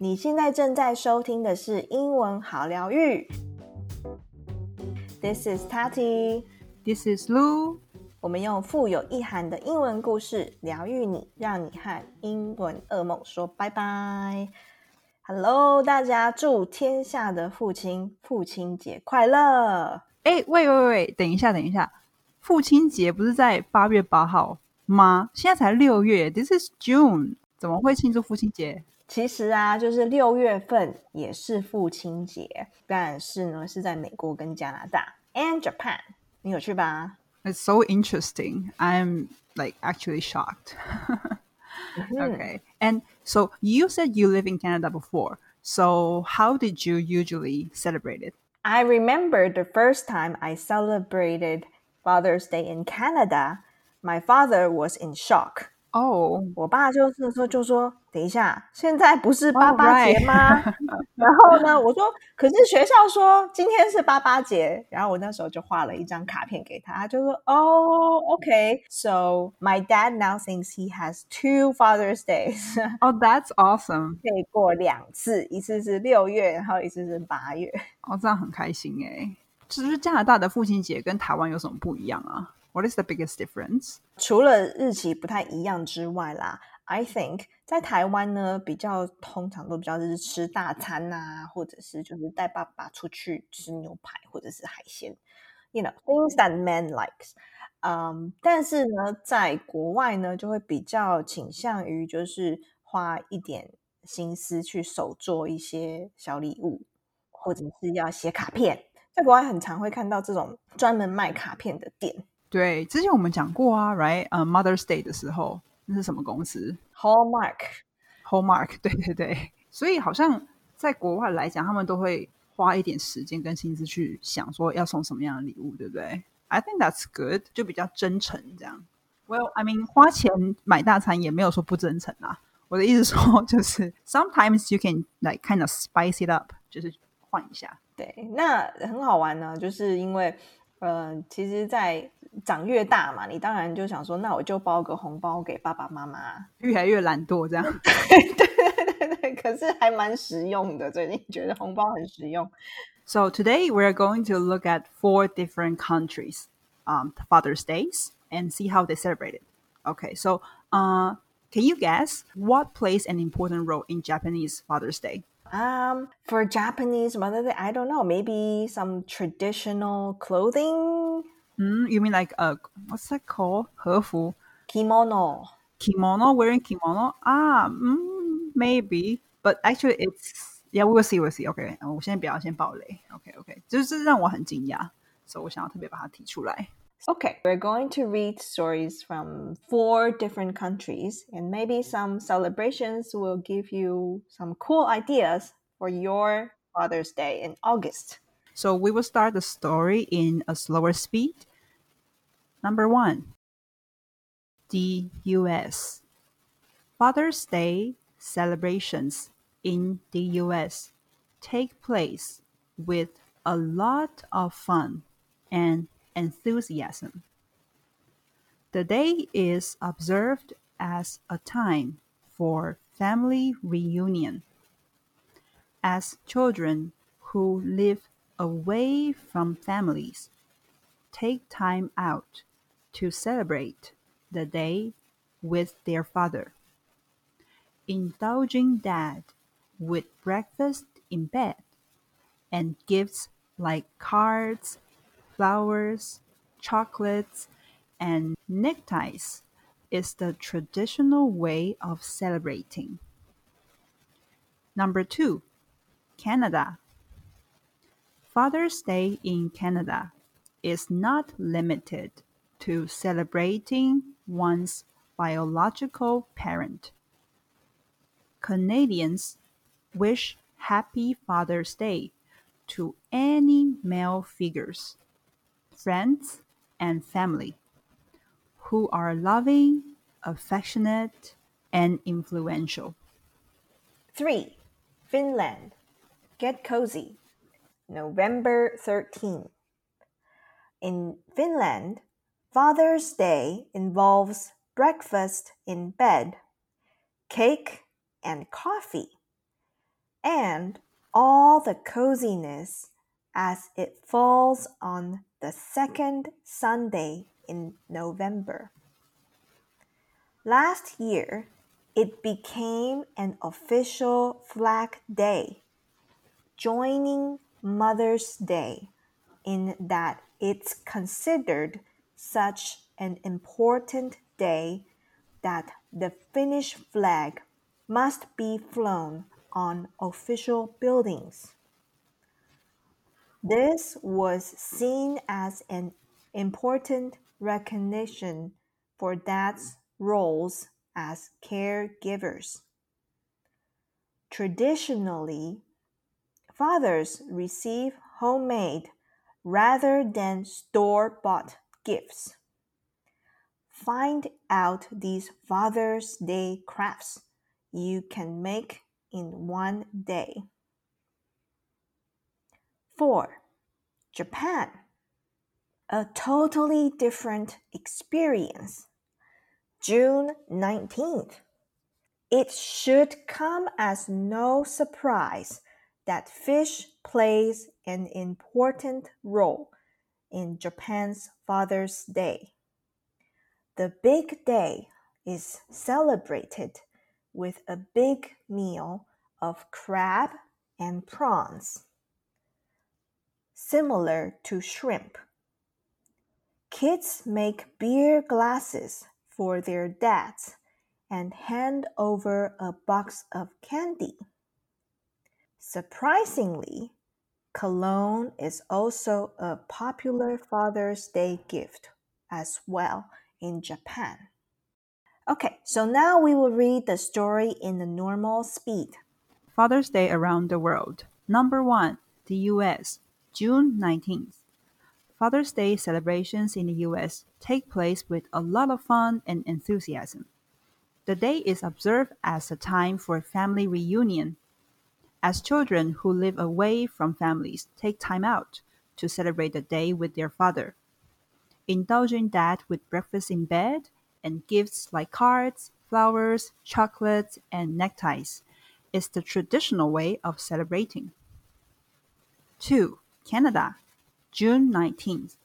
你现在正在收听的是英文好疗愈。This is Tati. This is Lu. 我们用富有意涵的英文故事疗愈你，让你和英文噩梦说拜拜。Hello，大家祝天下的父亲父亲节快乐！哎，喂喂喂，等一下，等一下，父亲节不是在八月八号吗？现在才六月，This is June，怎么会庆祝父亲节？其实啊，就是六月份也是父亲节，但是呢是在美国跟加拿大，and Japan，你有去吧？It's so interesting. I'm like actually shocked. Mm-hmm. Okay. And so you said you live in Canada before. So how did you usually celebrate it? I remember the first time I celebrated Father's Day in Canada, my father was in shock. Oh, 我爸就是说就说，等一下，现在不是八八节 right. 吗 然后呢，我说，可是学校说今天是八八节，然后我那时候就画了一张卡片给他，他就说，哦，OK，so my dad now thinks he has two Father's Days，oh, that's awesome. 可以过两次，一次是六月，然后一次是八月。哦，这样很开心哎。就是加拿大的父亲节跟台湾有什么不一样啊？What is the biggest difference? 除了日期不太一样之外啦，I think 在台湾呢，比较通常都比较是吃大餐呐、或者是就是带爸爸出去吃牛排或者是海鲜，you know things that men likes。嗯，但是呢，在国外呢，就会比较倾向于就是花一点心思去手做一些小礼物，或者是要写卡片。在国外很常会看到这种专门卖卡片的店对，之前我们讲过啊，right？呃、m o t h e r s Day 的时候，那是什么公司，Hallmark。？Hallmark。对对对，所以好像在国外来讲，他们都会花一点时间跟心思去想说要送什么样的礼物，对不对？I think that's good，就比较真诚这样。Well, I mean，花钱买大餐也没有说不真诚啊。我的意思说，就是 sometimes you can like kind of spice it up，就是换一下。对，那很好玩呢，就是因为，呃，其实，在长越大嘛，你当然就想说，那我就包个红包给爸爸妈妈。越来越懒惰这样。对对对对，可是还蛮实用的，最近觉得红包很实用。 So today we're going to look at four different countries' um, Father's Days and see how they celebrate it. Okay, so uh, can you guess what plays an important role in Japanese Father's Day? Um, for Japanese Mother Day, I don't know, maybe some traditional clothing, Mm, you mean like uh, what's that called? 和服 kimono. kimono wearing kimono? Ah, mm, maybe, but actually it's yeah, we will see, we'll see. Okay, 呃我先不要先爆雷。OK OK，就是让我很惊讶，所以我想要特别把它提出来。 Okay, we're going to read stories from four different countries, and maybe some celebrations will give you some cool ideas for your Father's Day in August. So we will start the story in a slower speed. Number one, the US. Father's Day celebrations in the US take place with a lot of fun and enthusiasm. The day is observed as a time for family reunion as children who live away from families take time out to celebrate the day with their father, indulging dad with breakfast in bed and gifts like cards, flowers, chocolates, and neckties is the traditional way of celebrating. Number two, Canada. Father's Day in Canada is not limited to celebrating one's biological parent. Canadians wish Happy Father's Day to any male figures, friends, and family who are loving, affectionate, and influential. 3. Finland. Get cozy. November 13. In Finland, Father's Day involves breakfast in bed, cake, and coffee. and all the coziness as it falls on the second Sunday in November. Last year, it became an official flag day, joining Mother's Day in that it's considered such an important day that the Finnish flag must be flown on official buildings. This was seen as an important recognition for dads' roles as caregivers. Traditionally, fathers receive homemade rather than store bought gifts. Find out these Father's Day crafts you can make in one day. 4. Japan. A totally different experience. June 19th. It should come as no surprise that fish plays an important role in Japan's Father's Day. The big day is celebrated with a big meal of crab and prawns, similar to shrimp. Kids make beer glasses for their dads and hand over a box of candy. Surprisingly, cologne is also a popular Father's Day gift as well in Japan. Okay, so now we will read the story in the normal speed. Father's Day around the world. Number one, the US, June 19th. Father's Day celebrations in the US take place with a lot of fun and enthusiasm. The day is observed as a time for family reunion, as children who live away from families take time out to celebrate the day with their father indulging that with breakfast in bed and gifts like cards, flowers, chocolates, and neckties is the traditional way of celebrating. 2. Canada, June 19th.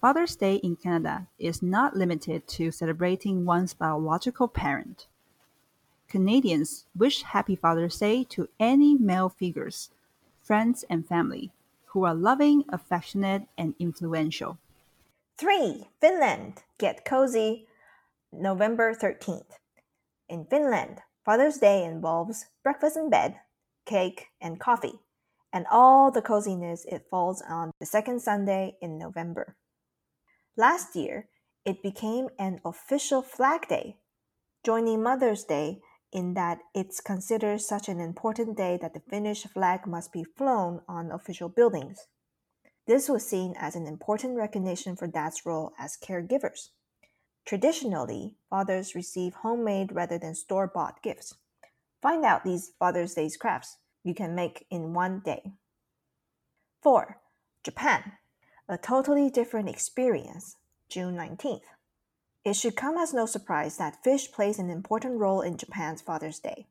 Father's Day in Canada is not limited to celebrating one's biological parent. Canadians wish Happy Father's Day to any male figures, friends, and family who are loving, affectionate, and influential. 3. Finland. Get cozy. November 13th. In Finland, Father's Day involves breakfast in bed, cake, and coffee, and all the coziness it falls on the second Sunday in November. Last year, it became an official flag day, joining Mother's Day in that it's considered such an important day that the Finnish flag must be flown on official buildings. This was seen as an important recognition for dad's role as caregivers. Traditionally, fathers receive homemade rather than store bought gifts. Find out these Father's Day crafts you can make in one day. 4. Japan. A totally different experience. June 19th. It should come as no surprise that fish plays an important role in Japan's Father's Day.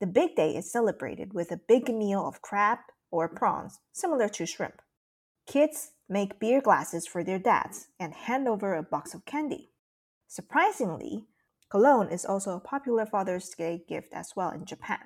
The big day is celebrated with a big meal of crab or prawns, similar to shrimp. Kids make beer glasses for their dads and hand over a box of candy. Surprisingly, cologne is also a popular Father's Day gift as well in Japan.